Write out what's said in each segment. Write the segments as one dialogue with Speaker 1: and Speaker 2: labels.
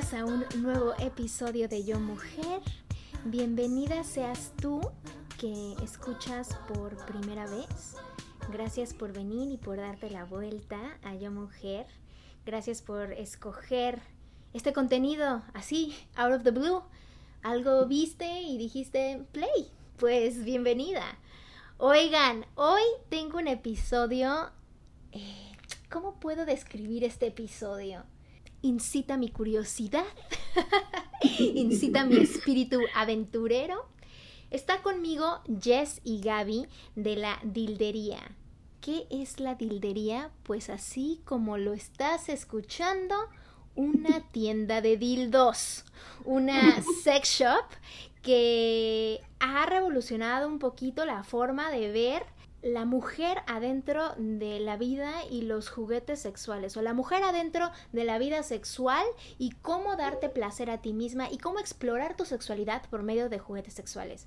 Speaker 1: A un nuevo episodio de Yo Mujer. Bienvenida seas tú que escuchas por primera vez. Gracias por venir y por darte la vuelta a Yo Mujer. Gracias por escoger este contenido así, out of the blue. Algo viste y dijiste play. Pues bienvenida. Oigan, hoy tengo un episodio... eh, ¿Cómo puedo describir este episodio? Incita mi curiosidad, incita mi espíritu aventurero. Está conmigo Jess y Gaby de la Dildería. ¿Qué es la Dildería? Pues así como lo estás escuchando, una tienda de dildos, una sex shop que ha revolucionado un poquito la forma de ver la mujer adentro de la vida y los juguetes sexuales o la mujer adentro de la vida sexual y cómo darte placer a ti misma y cómo explorar tu sexualidad por medio de juguetes sexuales.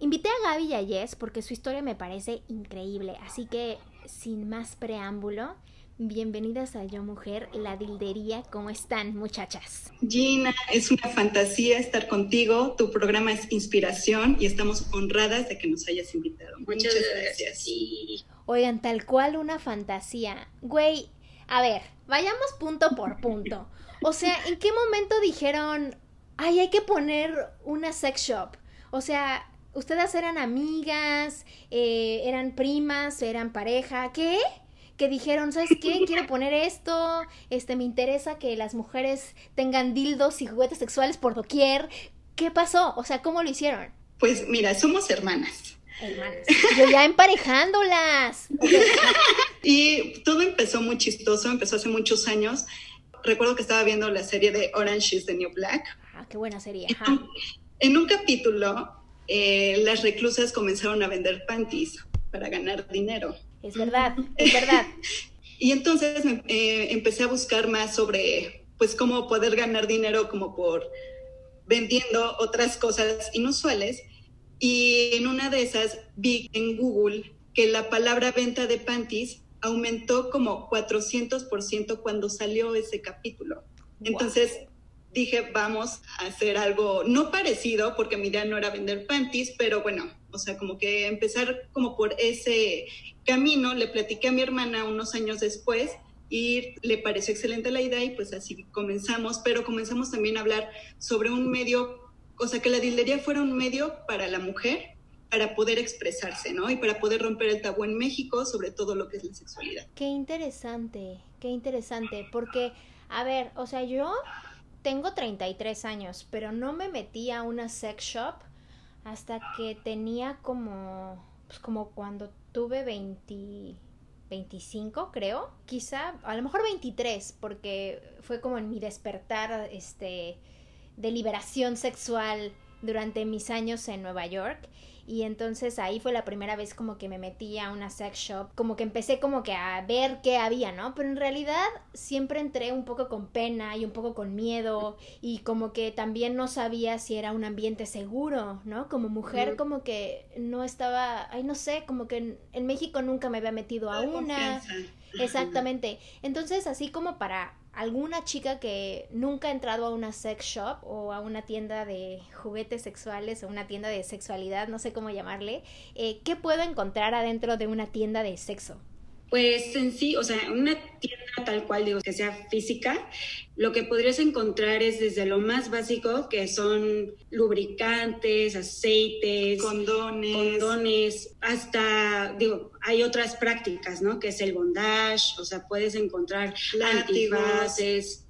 Speaker 1: Invité a Gaby y a Jess porque su historia me parece increíble, así que sin más preámbulo, bienvenidas a Yo Mujer, la dildería, ¿cómo están muchachas?
Speaker 2: Gina, es una fantasía estar contigo. Tu programa es inspiración y estamos honradas de que nos hayas invitado. Muchas, gracias.
Speaker 1: Oigan, tal cual una fantasía. Güey, a ver, vayamos punto por punto. O sea, ¿en qué momento dijeron, ay, hay que poner una sex shop? O sea, ustedes eran amigas, eh, eran primas, eran pareja, ¿qué? Que dijeron, ¿sabes qué? Quiero poner esto, este, me interesa que las mujeres tengan dildos y juguetes sexuales por doquier. ¿Qué pasó? O sea, ¿cómo lo hicieron?
Speaker 2: Pues mira, somos hermanas.
Speaker 1: Hermanas. Yo ya emparejándolas.
Speaker 2: Y todo empezó muy chistoso, empezó hace muchos años. Recuerdo que estaba viendo la serie de Orange is the New Black.
Speaker 1: Ah, qué buena serie.
Speaker 2: En
Speaker 1: Ajá.
Speaker 2: un, en un capítulo, eh, las reclusas comenzaron a vender panties para ganar dinero.
Speaker 1: Es verdad, es verdad.
Speaker 2: Y entonces eh, empecé a buscar más sobre, pues, cómo poder ganar dinero como por vendiendo otras cosas inusuales. Y en una de esas vi en Google que la palabra venta de panties aumentó como 400% cuando salió ese capítulo. Entonces dije, vamos a hacer algo no parecido, porque mi idea no era vender panties, pero bueno, o sea, como que empezar como por ese camino, le platiqué a mi hermana unos años después y le pareció excelente la idea y pues así comenzamos, pero comenzamos también a hablar sobre un medio, o sea, que la dildería fuera un medio para la mujer para poder expresarse, ¿no? Y para poder romper el tabú en México sobre todo lo que es la sexualidad.
Speaker 1: Qué interesante, qué interesante, porque, a ver, o sea, yo tengo 33 años, pero no me metí a una sex shop hasta que tenía como, pues como cuando tuve 20, 25, creo, quizá, a lo mejor 23, porque fue como en mi despertar, este, de liberación sexual durante mis años en Nueva York. Y entonces ahí fue la primera vez como que me metí a una sex shop, como que empecé como que a ver qué había, ¿no? Pero en realidad siempre entré un poco con pena y un poco con miedo y como que también no sabía si era un ambiente seguro, ¿no? Como mujer como que no estaba, ay no sé, como que en, en México nunca me había metido a una. Exactamente. Entonces, así como para alguna chica que nunca ha entrado a una sex shop o a una tienda de juguetes sexuales o una tienda de sexualidad, no sé cómo llamarle, eh, ¿qué puedo encontrar adentro de una tienda de sexo?
Speaker 3: Pues en sí, o sea, una tienda tal cual, digo, que sea física, lo que podrías encontrar es desde lo más básico, que son lubricantes, aceites,
Speaker 2: condones,
Speaker 3: condones hasta, digo, hay otras prácticas, ¿no? Que es el bondage, o sea, puedes encontrar látigos,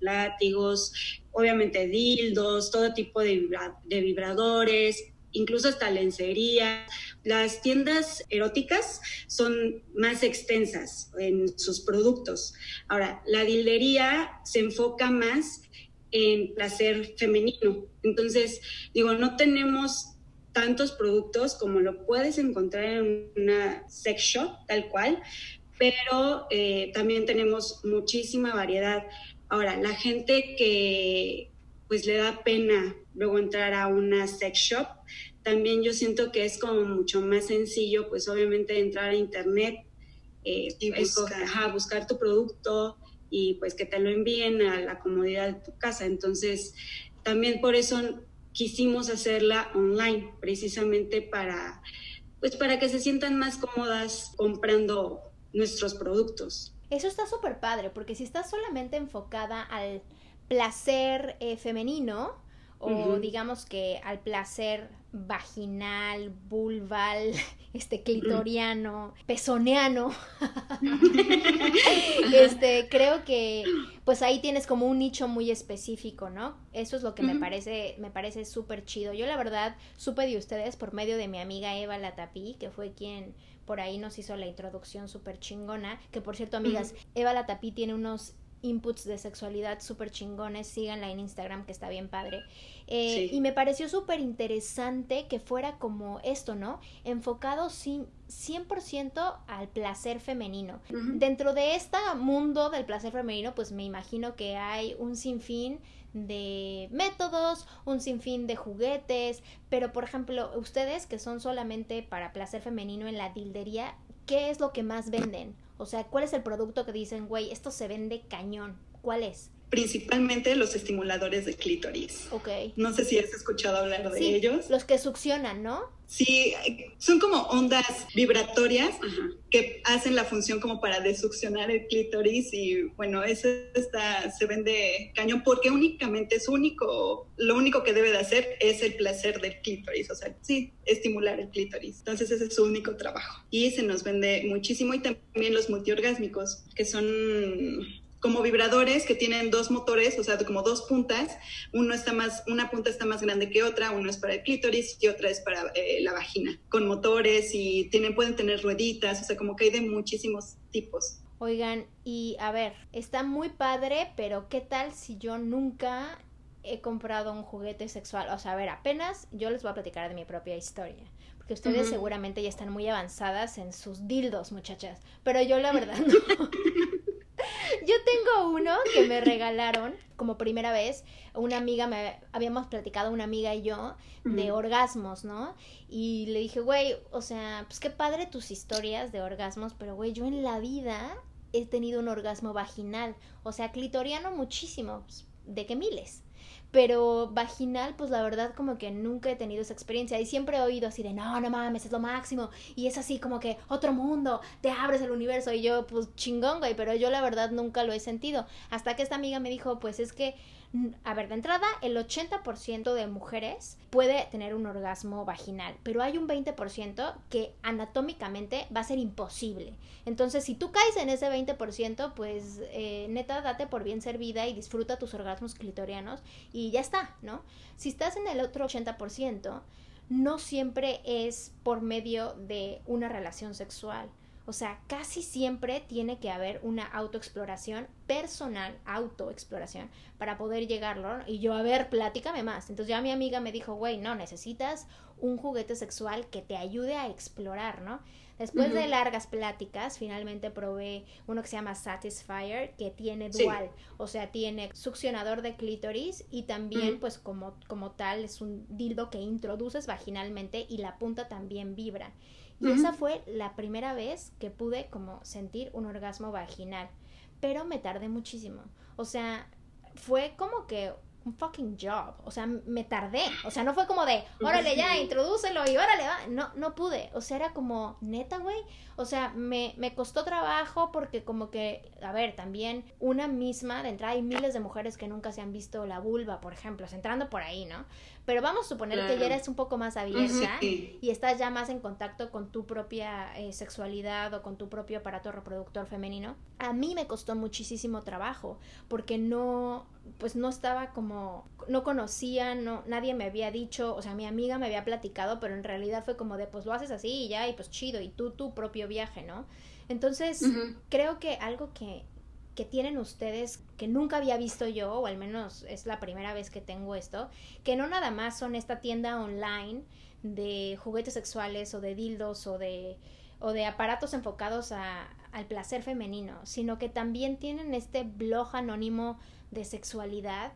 Speaker 3: látigos, obviamente dildos, todo tipo de, de vibradores, incluso hasta lencería. Las tiendas eróticas son más extensas en sus productos. Ahora, la dildería se enfoca más en placer femenino. Entonces, digo, no tenemos tantos productos como lo puedes encontrar en una sex shop, tal cual, pero eh, también tenemos muchísima variedad. Ahora, la gente que pues le da pena luego entrar a una sex shop, también yo siento que es como mucho más sencillo, pues obviamente entrar a internet eh, y buscar. buscar tu producto y pues que te lo envíen a la comodidad de tu casa. Entonces, también por eso quisimos hacerla online, precisamente para, pues para que se sientan más cómodas comprando nuestros productos.
Speaker 1: Eso está súper padre, porque si estás solamente enfocada al placer eh, femenino, o digamos que al placer vaginal, vulval, este clitoriano, pezoneano. este, creo que pues ahí tienes como un nicho muy específico, ¿no? Eso es lo que me parece me parece súper chido. Yo la verdad supe de ustedes por medio de mi amiga Eva Latapí, que fue quien por ahí nos hizo la introducción súper chingona, que por cierto, amigas, Eva Latapí tiene unos inputs de sexualidad súper chingones, síganla en Instagram que está bien padre. Eh, y me pareció súper interesante que fuera como esto, ¿no? Enfocado sin, 100% al placer femenino. Dentro de este mundo del placer femenino, pues me imagino que hay un sinfín de métodos, un sinfín de juguetes, pero por ejemplo, ustedes que son solamente para placer femenino en la dildería, ¿qué es lo que más venden? O sea, ¿cuál es el producto que dicen, güey, esto se vende cañón? ¿Cuál es?
Speaker 2: Principalmente los estimuladores de clítoris.
Speaker 1: Ok.
Speaker 2: No sé si has escuchado hablar de ellos.
Speaker 1: Los que succionan, ¿no?
Speaker 2: Sí, son como ondas vibratorias que hacen la función como para desuccionar el clítoris y bueno, eso está, se vende cañón porque únicamente es único, lo único que debe de hacer es el placer del clítoris, o sea, sí, estimular el clítoris. Entonces ese es su único trabajo. Y se nos vende muchísimo y también los multiorgásmicos, que son como vibradores que tienen dos motores, o sea, como dos puntas. Uno está más, una punta está más grande que otra, uno es para el clítoris y otra es para eh, la vagina, con motores y tienen, pueden tener rueditas, o sea, como que hay de muchísimos tipos.
Speaker 1: Oigan, y a ver, está muy padre, pero ¿qué tal si yo nunca he comprado un juguete sexual? O sea, a ver, apenas yo les voy a platicar de mi propia historia. Porque ustedes seguramente ya están muy avanzadas en sus dildos, muchachas. Pero yo la verdad no. Yo tengo uno que me regalaron como primera vez. Una amiga me habíamos platicado, una amiga y yo, de orgasmos, ¿no? Y le dije, güey, o sea, pues qué padre tus historias de orgasmos, pero güey, yo en la vida he tenido un orgasmo vaginal. O sea, clitoriano muchísimo, pues, de que miles. Pero vaginal, pues la verdad como que nunca he tenido esa experiencia. Y siempre he oído así de, no, no mames, es lo máximo y es así como que otro mundo, te abres el universo. Y yo pues chingón, güey, pero yo la verdad nunca lo he sentido. Hasta que esta amiga me dijo, pues es que a ver, de entrada, el 80% de mujeres puede tener un orgasmo vaginal, pero hay un 20% que anatómicamente va a ser imposible. Entonces, si tú caes en ese 20%, pues eh, neta, date por bien servida y disfruta tus orgasmos clitorianos y ya está, ¿no? Si estás en el otro 80%, no siempre es por medio de una relación sexual o sea, casi siempre tiene que haber una autoexploración personal, autoexploración, para poder llegarlo. Y yo, a ver, platícame más. Entonces ya mi amiga me dijo, güey, no, necesitas un juguete sexual que te ayude a explorar, ¿no? Después de largas pláticas, finalmente probé uno que se llama Satisfyer, que tiene dual, o sea, tiene succionador de clítoris y también, pues como, como tal, es un dildo que introduces vaginalmente y la punta también vibra. Y esa fue la primera vez que pude como sentir un orgasmo vaginal. Pero me tardé muchísimo. O sea, fue como que un fucking job. O sea, me tardé. O sea, no fue como de, órale ya, introdúcelo y órale va. No, no pude. O sea, era como, neta, güey. O sea, me, me costó trabajo porque como que, a ver, también una misma, de entrada hay miles de mujeres que nunca se han visto la vulva, por ejemplo, entrando por ahí, ¿no? Pero vamos a suponer que ya eres un poco más abierta y estás ya más en contacto con tu propia eh, sexualidad o con tu propio aparato reproductor femenino. A mí me costó muchísimo trabajo porque no, pues no estaba como, no conocía, no, nadie me había dicho, o sea, mi amiga me había platicado, pero en realidad fue como de, pues lo haces así y ya, y pues chido, y tú tu propio viaje, ¿no? Entonces, creo que algo que, que tienen ustedes que nunca había visto yo, o al menos es la primera vez que tengo esto, que no nada más son esta tienda online de juguetes sexuales o de dildos o de, o de aparatos enfocados a, al placer femenino, sino que también tienen este blog anónimo de sexualidad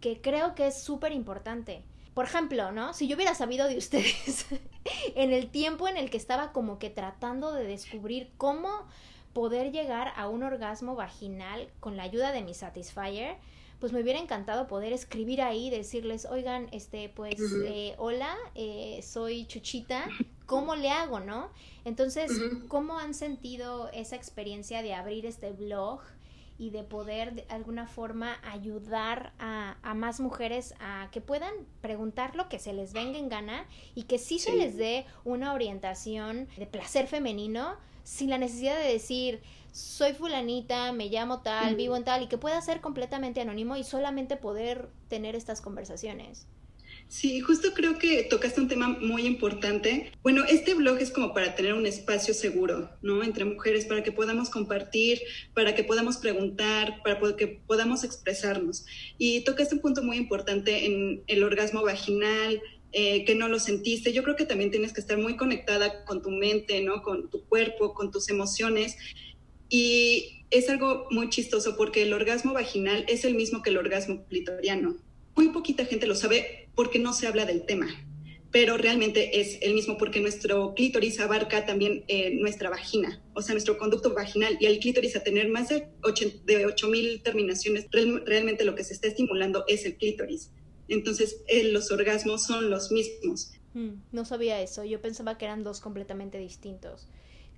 Speaker 1: que creo que es súper importante. Por ejemplo, ¿no? Si yo hubiera sabido de ustedes en el tiempo en el que estaba como que tratando de descubrir cómo poder llegar a un orgasmo vaginal con la ayuda de mi Satisfyer, pues me hubiera encantado poder escribir ahí, decirles, oigan, este, pues, eh, hola, eh, soy Chuchita, ¿cómo le hago, no? Entonces, ¿cómo han sentido esa experiencia de abrir este blog? y de poder de alguna forma ayudar a, a, más mujeres a que puedan preguntar lo que se les venga en gana y que sí, se les dé una orientación de placer femenino sin la necesidad de decir soy fulanita, me llamo tal, vivo en tal, y que pueda ser completamente anónimo y solamente poder tener estas conversaciones.
Speaker 2: Sí, justo creo que tocaste un tema muy importante. Bueno, este blog es como para tener un espacio seguro, ¿no? Entre mujeres, para que podamos compartir, para que podamos preguntar, para que podamos expresarnos. Y tocaste un punto muy importante en el orgasmo vaginal, eh, que no lo sentiste. Yo creo que también tienes que estar muy conectada con tu mente, ¿no? Con tu cuerpo, con tus emociones. Y es algo muy chistoso porque el orgasmo vaginal es el mismo que el orgasmo clitoriano. Muy poquita gente lo sabe porque no se habla del tema, pero realmente es el mismo porque nuestro clítoris abarca también eh, nuestra vagina, o sea, nuestro conducto vaginal y el clítoris a tener más de 8.000 terminaciones, realmente lo que se está estimulando es el clítoris. Entonces, eh, los orgasmos son los mismos.
Speaker 1: Mm, no sabía eso, yo pensaba que eran dos completamente distintos.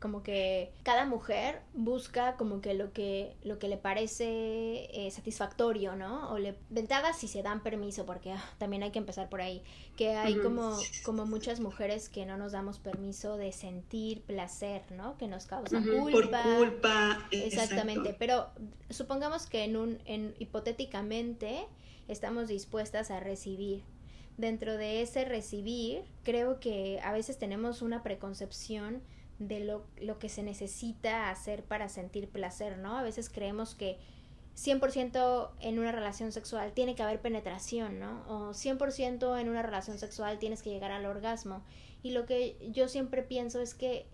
Speaker 1: Como que cada mujer busca como que lo que, lo que le parece eh, satisfactorio, ¿no? O le ventajas si se dan permiso, porque ah, también hay que empezar por ahí. Que hay como, como muchas mujeres que no nos damos permiso de sentir placer, ¿no? Que nos causa culpa.
Speaker 2: Por culpa.
Speaker 1: Exactamente. Pero supongamos que en un, en, hipotéticamente, estamos dispuestas a recibir. Dentro de ese recibir, creo que a veces tenemos una preconcepción de lo, lo que se necesita hacer para sentir placer, ¿no? A veces creemos que 100% en una relación sexual tiene que haber penetración, ¿no? O 100% en una relación sexual tienes que llegar al orgasmo. Y lo que yo siempre pienso es que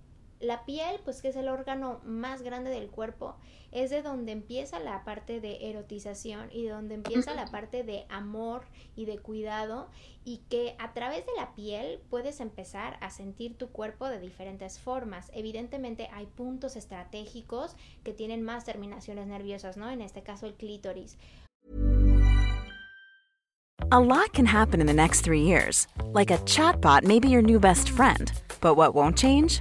Speaker 1: la piel, pues que es el órgano más grande del cuerpo, es de donde empieza la parte de erotización y de donde empieza la parte de amor y de cuidado y que a través de la piel puedes empezar a sentir tu cuerpo de diferentes formas. Evidentemente hay puntos estratégicos que tienen más terminaciones nerviosas, ¿no? En este caso el clítoris.
Speaker 4: A lot can happen in the next three years. Like a chatbot may be your new best friend. But what won't change?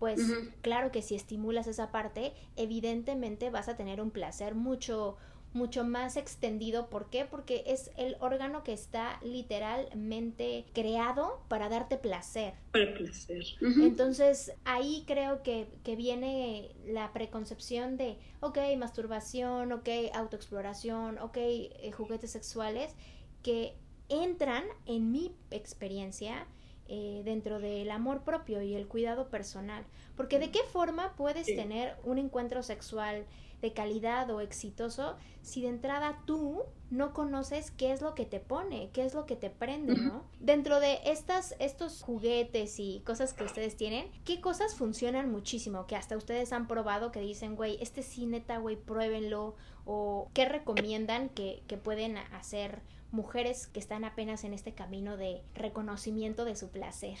Speaker 1: pues claro que si estimulas esa parte, evidentemente vas a tener un placer mucho mucho más extendido. ¿Por qué? Porque es el órgano que está literalmente creado para darte placer.
Speaker 2: Para placer.
Speaker 1: Entonces ahí creo que, que, viene la preconcepción de, ok, masturbación, ok, autoexploración, ok, eh, juguetes sexuales, que entran en mi experiencia eh, dentro del amor propio y el cuidado personal. Porque de qué forma puedes tener un encuentro sexual de calidad o exitoso si de entrada tú no conoces qué es lo que te pone, qué es lo que te prende, ¿no? Dentro de estas, estos juguetes y cosas que ustedes tienen, ¿qué cosas funcionan muchísimo? Que hasta ustedes han probado que dicen, güey, este sí neta, güey, pruébenlo. O qué recomiendan que, que pueden hacer mujeres que están apenas en este camino de reconocimiento de su placer.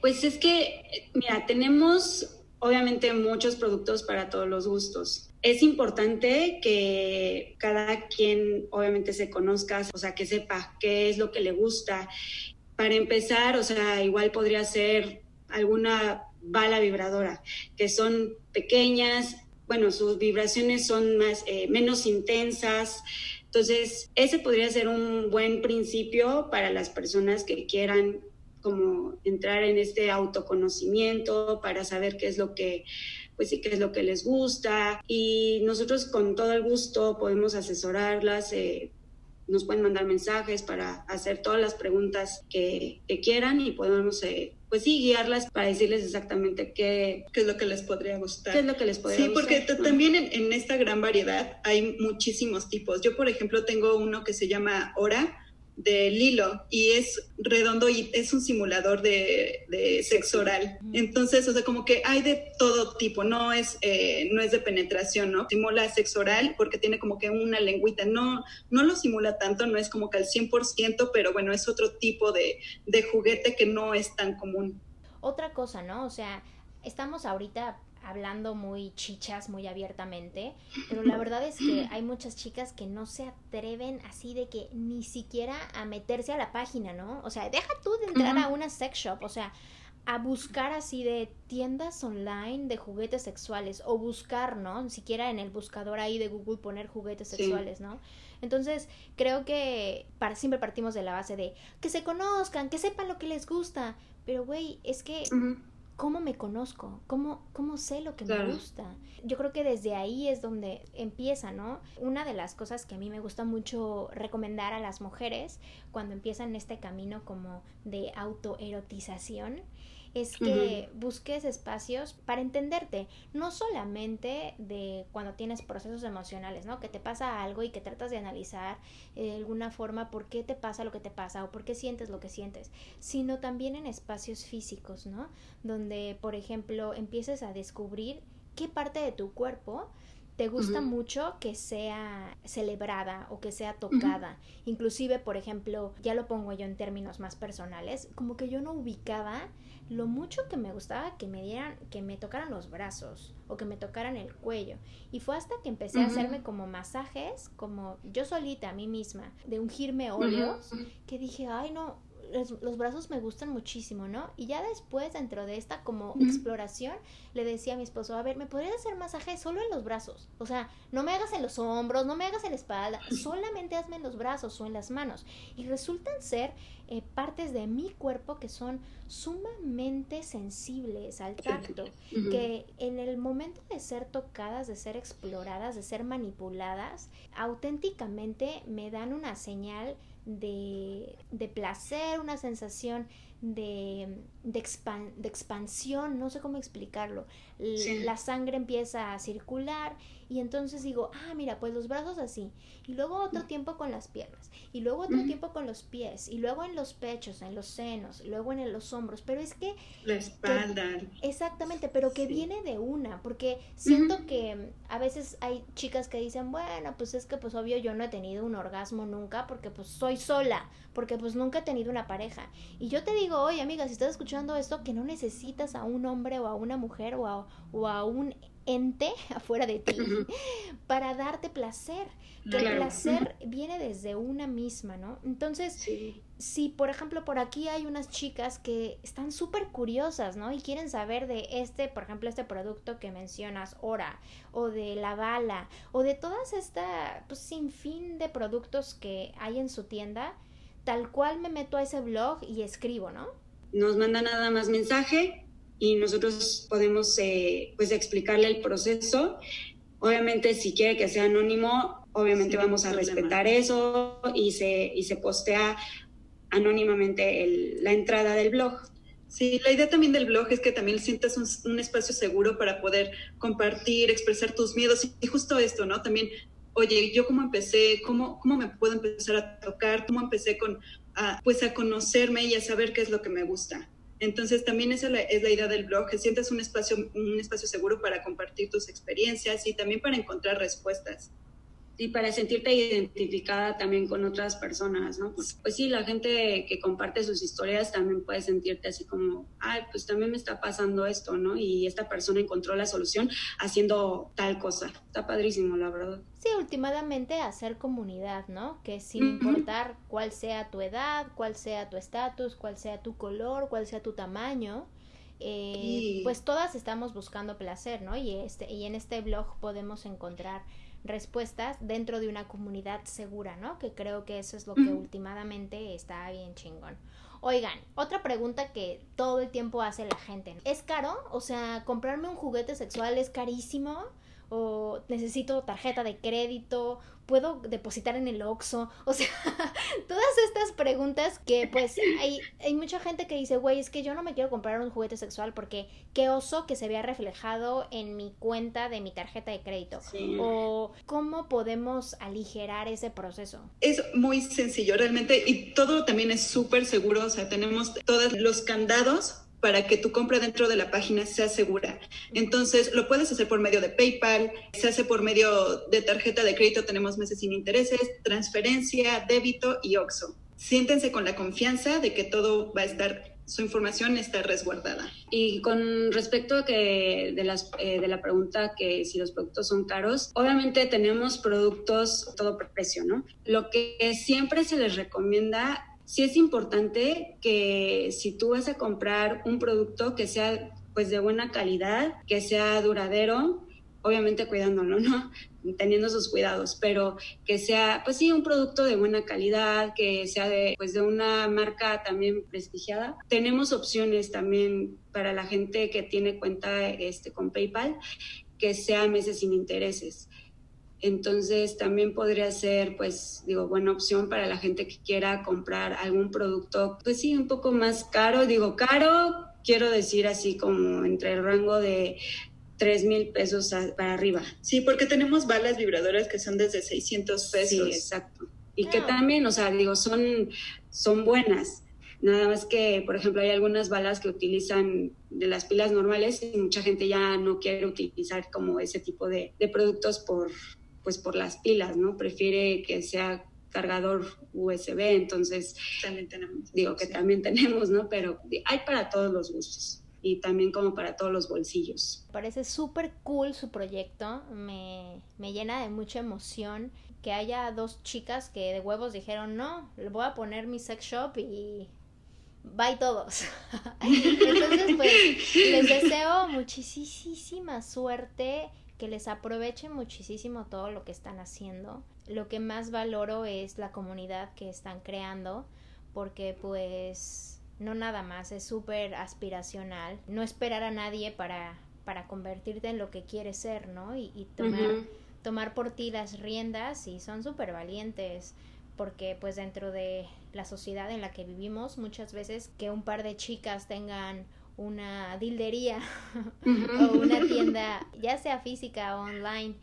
Speaker 3: Pues es que, mira, tenemos obviamente muchos productos para todos los gustos. Es importante que cada quien obviamente se conozca, o sea, que sepa qué es lo que le gusta. Para empezar, o sea, igual podría ser alguna bala vibradora, que son pequeñas, bueno, sus vibraciones son más, eh, menos intensas. Entonces, ese podría ser un buen principio para las personas que quieran como entrar en este autoconocimiento para saber qué es lo que pues sí, qué es lo que les gusta. Y nosotros con todo el gusto podemos asesorarlas, eh, nos pueden mandar mensajes para hacer todas las preguntas que, quieran y podemos, eh, pues sí, guiarlas para decirles exactamente qué,
Speaker 2: qué es lo que les podría gustar.
Speaker 3: ¿Qué es lo que les podría
Speaker 2: sí, porque también en, en, esta gran variedad hay muchísimos tipos. Yo, por ejemplo, tengo uno que se llama Hora de Lilo y es redondo y es un simulador de, sexo oral. Entonces, o sea, como que hay de todo tipo, no es, eh, no es de penetración, ¿no? Simula sexo oral porque tiene como que una lengüita, no, no lo simula tanto, no es como que al 100%, pero bueno, es otro tipo de, de juguete que no es tan común.
Speaker 1: Otra cosa, ¿no? O sea, estamos ahorita hablando muy chichas, muy abiertamente, pero la verdad es que hay muchas chicas que no se atreven así de que ni siquiera a meterse a la página, ¿no? O sea, deja tú de entrar a una sex shop, o sea, a buscar así de tiendas online de juguetes sexuales o buscar, ¿no? Ni siquiera en el buscador ahí de Google poner juguetes sexuales, ¿no? Entonces, creo que para, siempre partimos de la base de que se conozcan, que sepan lo que les gusta, pero güey, es que ¿cómo me conozco? ¿Cómo, cómo sé lo que me gusta? Yo creo que desde ahí es donde empieza, ¿no? Una de las cosas que a mí me gusta mucho recomendar a las mujeres cuando empiezan este camino como de autoerotización es que busques espacios para entenderte, no solamente de cuando tienes procesos emocionales, ¿no? Que te pasa algo y que tratas de analizar eh, de alguna forma por qué te pasa lo que te pasa o por qué sientes lo que sientes, sino también en espacios físicos, ¿no? Donde, por ejemplo, empieces a descubrir qué parte de tu cuerpo te gusta mucho que sea celebrada o que sea tocada. Inclusive, por ejemplo, ya lo pongo yo en términos más personales, como que yo no ubicaba lo mucho que me gustaba que me dieran, que me tocaran los brazos o que me tocaran el cuello. Y fue hasta que empecé a hacerme como masajes, como yo solita a mí misma, de ungirme óleos, que dije, ay no, los, brazos me gustan muchísimo, ¿no? Y ya después, dentro de esta como exploración, le decía a mi esposo, a ver, ¿me podrías hacer masaje solo en los brazos? O sea, no me hagas en los hombros, no me hagas en la espalda, solamente hazme en los brazos o en las manos. Y resultan ser eh, partes de mi cuerpo que son sumamente sensibles al tacto, que en el momento de ser tocadas, de ser exploradas, de ser manipuladas, auténticamente me dan una señal de, de placer, una sensación de, de, de, expansión, no sé cómo explicarlo. La sangre empieza a circular y entonces digo, ah, mira, pues los brazos así. Y luego otro tiempo con las piernas. Y luego otro tiempo con los pies. Y luego en los pechos, en los senos. Luego en los hombros. Pero es que...
Speaker 2: La espalda.
Speaker 1: exactamente, pero que viene de una. Porque siento que a veces hay chicas que dicen, bueno, pues es que pues obvio yo no he tenido un orgasmo nunca porque pues soy sola. Porque pues nunca he tenido una pareja. Y yo te digo, oye amiga, si estás escuchando esto, que no necesitas a un hombre o a una mujer o a, o a un ente afuera de ti para darte placer. Que el placer viene desde una misma, ¿no? Entonces, si por ejemplo por aquí hay unas chicas que están súper curiosas, ¿no? Y quieren saber de este, por ejemplo, este producto que mencionas, Ora, o de la bala, o de todas esta, pues, fin de productos que hay en su tienda, tal cual me meto a ese blog y escribo, ¿no?
Speaker 3: Nos manda nada más mensaje y nosotros podemos eh, pues explicarle el proceso. Obviamente si quiere que sea anónimo, obviamente vamos a respetar eso y se, y se postea anónimamente la entrada del blog.
Speaker 2: Sí, la idea también del blog es que también sientas un, espacio seguro para poder compartir, expresar tus miedos y, justo esto, ¿no? También oye, yo cómo empecé, cómo, cómo me puedo empezar a tocar, cómo empecé con, pues a conocerme y a saber qué es lo que me gusta. Entonces también esa es la idea del blog, que sientas un espacio, un espacio seguro para compartir tus experiencias y también para encontrar respuestas
Speaker 3: y para sentirte identificada también con otras personas, ¿no? Pues, pues, sí, la gente que comparte sus historias también puede sentirte así como, ay, pues también me está pasando esto, ¿no? Y esta persona encontró la solución haciendo tal cosa. Está padrísimo, la verdad.
Speaker 1: Sí, últimamente hacer comunidad, ¿no? Que sin importar cuál sea tu edad, cuál sea tu estatus, cuál sea tu color, cuál sea tu tamaño, eh, pues todas estamos buscando placer, ¿no? Y, este, y en este blog podemos encontrar respuestas dentro de una comunidad segura, ¿no? Que creo que eso es lo que últimamente está bien chingón. Oigan, otra pregunta que todo el tiempo hace la gente. ¿Es caro? O sea, comprarme un juguete sexual es carísimo o necesito tarjeta de crédito, puedo depositar en el Oxxo, o sea, todas estas preguntas que pues hay, hay mucha gente que dice, güey, es que yo no me quiero comprar un juguete sexual porque qué oso que se vea reflejado en mi cuenta de mi tarjeta de crédito. O cómo podemos aligerar ese proceso.
Speaker 2: Es muy sencillo realmente y todo también es súper seguro, o sea, tenemos todos los candados para que tu compra dentro de la página sea segura. Entonces, lo puedes hacer por medio de PayPal, se hace por medio de tarjeta de crédito, tenemos meses sin intereses, transferencia, débito y OXO. Siéntense con la confianza de que todo va a estar su información está resguardada.
Speaker 3: Y con respecto a que de, las, eh, de la pregunta que si los productos son caros, obviamente tenemos productos todo precio, ¿no? Lo que siempre se les recomienda sí es importante que si tú vas a comprar un producto que sea pues de buena calidad, que sea duradero, obviamente cuidándolo, ¿no? Teniendo sus cuidados, pero que sea, pues sí, un producto de buena calidad, que sea de, pues de una marca también prestigiada. Tenemos opciones también para la gente que tiene cuenta este, con PayPal, que sea meses sin intereses. Entonces también podría ser, pues, digo, buena opción para la gente que quiera comprar algún producto, pues sí, un poco más caro. Digo, caro, quiero decir así como entre el rango de 3 mil pesos para arriba.
Speaker 2: Sí, porque tenemos balas vibradoras que son desde 600 pesos.
Speaker 3: Sí, exacto. Y que también, o sea, digo, son, son buenas. Nada más que, por ejemplo, hay algunas balas que utilizan de las pilas normales y mucha gente ya no quiere utilizar como ese tipo de, de productos por, pues por las pilas, ¿no? Prefiere que sea cargador USB, entonces
Speaker 2: también tenemos.
Speaker 3: Digo que también tenemos, ¿no? Pero hay para todos los gustos y también como para todos los bolsillos.
Speaker 1: Parece súper cool su proyecto, me, me llena de mucha emoción que haya dos chicas que de huevos dijeron, no, le voy a poner mi sex shop y bye todos. Entonces, pues les deseo muchísima suerte que les aproveche muchísimo todo lo que están haciendo. Lo que más valoro es la comunidad que están creando porque pues no nada más, es súper aspiracional. No esperar a nadie para, para convertirte en lo que quieres ser, ¿no? Y, tomar, tomar por ti las riendas y son súper valientes porque pues dentro de la sociedad en la que vivimos muchas veces que un par de chicas tengan una dildería o una tienda, ya sea física o online,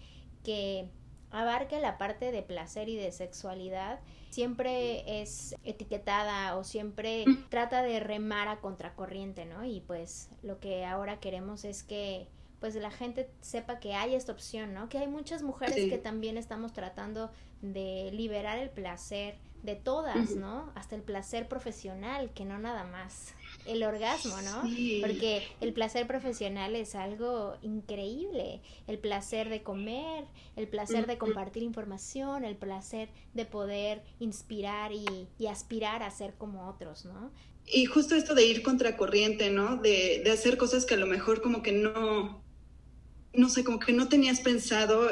Speaker 1: que abarque la parte de placer y de sexualidad, siempre es etiquetada o siempre trata de remar a contracorriente, ¿no? Y pues lo que ahora queremos es que pues la gente sepa que hay esta opción, ¿no? Que hay muchas mujeres que también estamos tratando de liberar el placer de todas, ¿no? Hasta el placer profesional, que no nada más el orgasmo, ¿no? Porque el placer profesional es algo increíble, el placer de comer, el placer de compartir información, el placer de poder inspirar y, aspirar a ser como otros, ¿no?
Speaker 2: Y justo esto de ir contracorriente, ¿no? De, de hacer cosas que a lo mejor como que no, no sé, como que no tenías pensado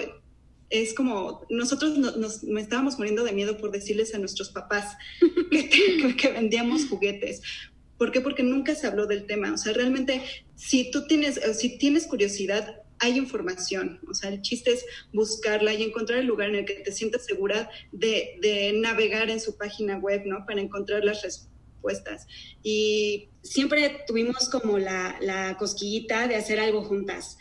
Speaker 2: es como nosotros nos, estábamos muriendo de miedo por decirles a nuestros papás que, que, vendíamos juguetes, ¿Por qué? Porque nunca se habló del tema. O sea, realmente, si tú tienes, eh, si tienes curiosidad, hay información. O sea, el chiste es buscarla y encontrar el lugar en el que te sientas segura de, de navegar en su página web, ¿no? Para encontrar las respuestas.
Speaker 3: Y siempre tuvimos como la, la cosquillita de hacer algo juntas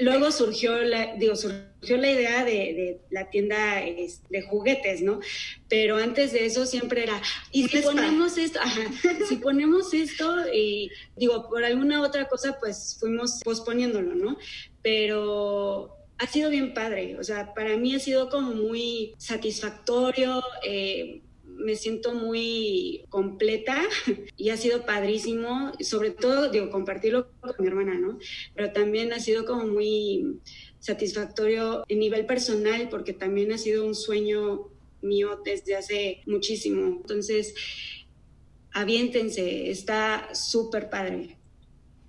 Speaker 3: luego surgió la, digo, surgió la idea de, la tienda de juguetes, ¿no? Pero antes de eso siempre era, y si ponemos esto, si ponemos esto, y digo, por alguna otra cosa, pues fuimos posponiéndolo, ¿no? Pero ha sido bien padre, o sea, para mí ha sido como muy satisfactorio. Eh, me siento muy completa y ha sido padrísimo, sobre todo, digo, compartirlo con mi hermana, ¿no? Pero también ha sido como muy satisfactorio en nivel personal porque también ha sido un sueño mío desde hace muchísimo. Entonces, aviéntense, está súper padre.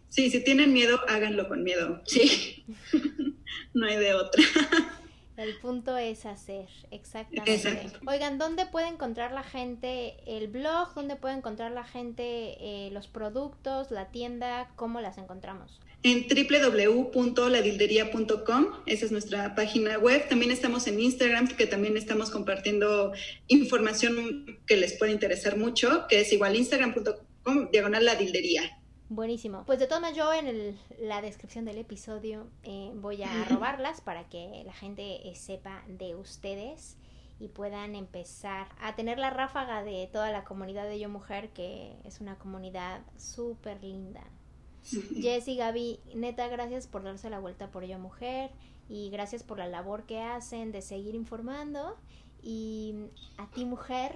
Speaker 2: Sí, si tienen miedo, háganlo con miedo.
Speaker 3: Sí,
Speaker 2: no hay de otra.
Speaker 1: El punto es hacer, exactamente. Oigan, ¿dónde puede encontrar la gente el blog? ¿Dónde puede encontrar la gente eh, los productos, la tienda? ¿Cómo las encontramos?
Speaker 2: En www.ladildería.com, esa es nuestra página web. También estamos en Instagram, que también estamos compartiendo información que les puede interesar mucho, que es igual instagram.com, diagonal ladildería.
Speaker 1: Buenísimo. Pues de todas maneras yo en la descripción del episodio eh, voy a robarlas para que la gente eh, sepa de ustedes y puedan empezar a tener la ráfaga de toda la comunidad de Yo Mujer, que es una comunidad súper linda. Jessy, Gaby, neta, gracias por darse la vuelta por Yo Mujer y gracias por la labor que hacen de seguir informando. Y a ti, mujer,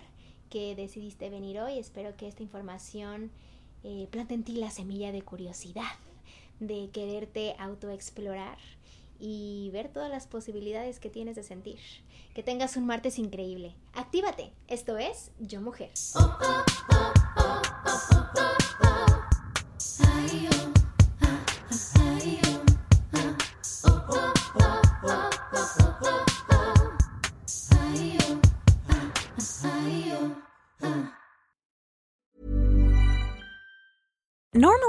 Speaker 1: que decidiste venir hoy, espero que esta información eh, planta en ti la semilla de curiosidad, de quererte autoexplorar y ver todas las posibilidades que tienes de sentir. Que tengas un martes increíble. Actívate. Esto es Yo Mujer.